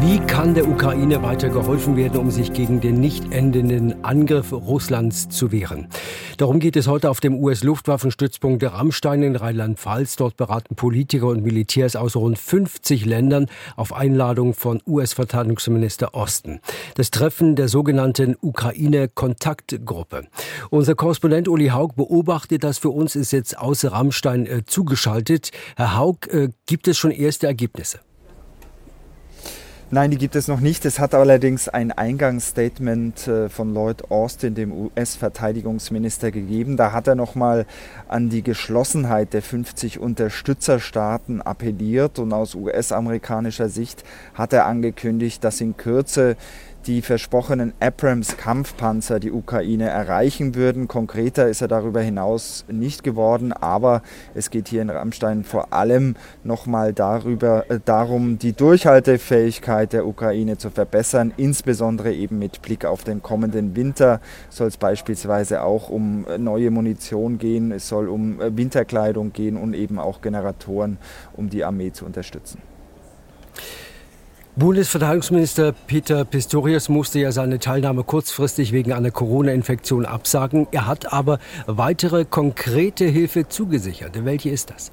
Wie kann der Ukraine weiter geholfen werden, um sich gegen den nicht endenden Angriff Russlands zu wehren? Darum geht es heute auf dem US-Luftwaffenstützpunkt Rammstein in Rheinland-Pfalz. Dort beraten Politiker und Militärs aus rund 50 Ländern auf Einladung von US-Verteidigungsminister Osten. Das Treffen der sogenannten Ukraine-Kontaktgruppe. Unser Korrespondent Uli Haug beobachtet das für uns, ist jetzt aus Rammstein äh, zugeschaltet. Herr Haug, äh, gibt es schon erste Ergebnisse? Nein, die gibt es noch nicht. Es hat allerdings ein Eingangsstatement äh, von Lloyd Austin, dem US-Verteidigungsminister, gegeben. Da hat er nochmal an die Geschlossenheit der 50 Unterstützerstaaten appelliert und aus US-amerikanischer Sicht hat er angekündigt, dass in Kürze die versprochenen Abrams-Kampfpanzer die Ukraine erreichen würden. Konkreter ist er darüber hinaus nicht geworden, aber es geht hier in Rammstein vor allem nochmal darüber, äh, darum, die Durchhaltefähigkeit der Ukraine zu verbessern, insbesondere eben mit Blick auf den kommenden Winter soll es beispielsweise auch um äh, neue Munition gehen, es soll um äh, Winterkleidung gehen und eben auch Generatoren, um die Armee zu unterstützen. Bundesverteidigungsminister Peter Pistorius musste ja seine Teilnahme kurzfristig wegen einer Corona-Infektion absagen. Er hat aber weitere konkrete Hilfe zugesichert. Welche ist das?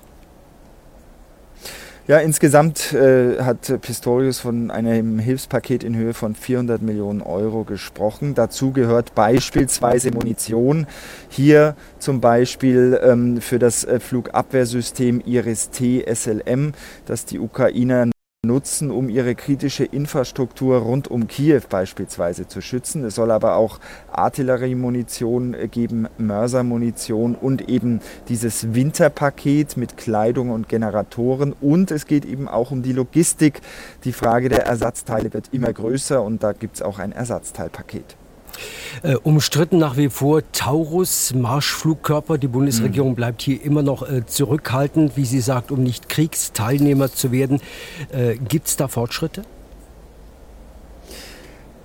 Ja, insgesamt äh, hat Pistorius von einem Hilfspaket in Höhe von 400 Millionen Euro gesprochen. Dazu gehört beispielsweise Munition. Hier zum Beispiel ähm, für das äh, Flugabwehrsystem Iris-T SLM, das die Ukrainer nutzen, um ihre kritische Infrastruktur rund um Kiew beispielsweise zu schützen. Es soll aber auch Artilleriemunition geben, Mörsermunition und eben dieses Winterpaket mit Kleidung und Generatoren. Und es geht eben auch um die Logistik. Die Frage der Ersatzteile wird immer größer und da gibt es auch ein Ersatzteilpaket. Äh, umstritten nach wie vor Taurus, Marschflugkörper. Die Bundesregierung mhm. bleibt hier immer noch äh, zurückhaltend, wie sie sagt, um nicht Kriegsteilnehmer zu werden. Äh, Gibt es da Fortschritte?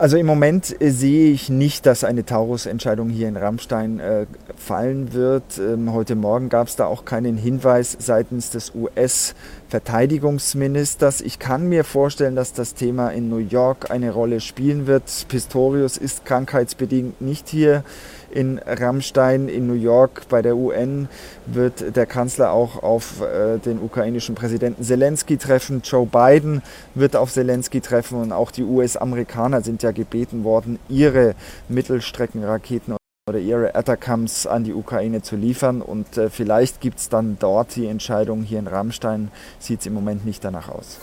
Also im Moment äh, sehe ich nicht, dass eine Taurus-Entscheidung hier in Rammstein äh, fallen wird. Ähm, heute Morgen gab es da auch keinen Hinweis seitens des US-Verteidigungsministers. Ich kann mir vorstellen, dass das Thema in New York eine Rolle spielen wird. Pistorius ist krankheitsbedingt nicht hier in Rammstein in New York bei der UN wird der Kanzler auch auf äh, den ukrainischen Präsidenten Zelensky treffen. Joe Biden wird auf Zelensky treffen und auch die US-Amerikaner sind ja gebeten worden, ihre Mittelstreckenraketen oder ihre Atacams an die Ukraine zu liefern. Und äh, vielleicht gibt es dann dort die Entscheidung. Hier in Rammstein sieht es im Moment nicht danach aus.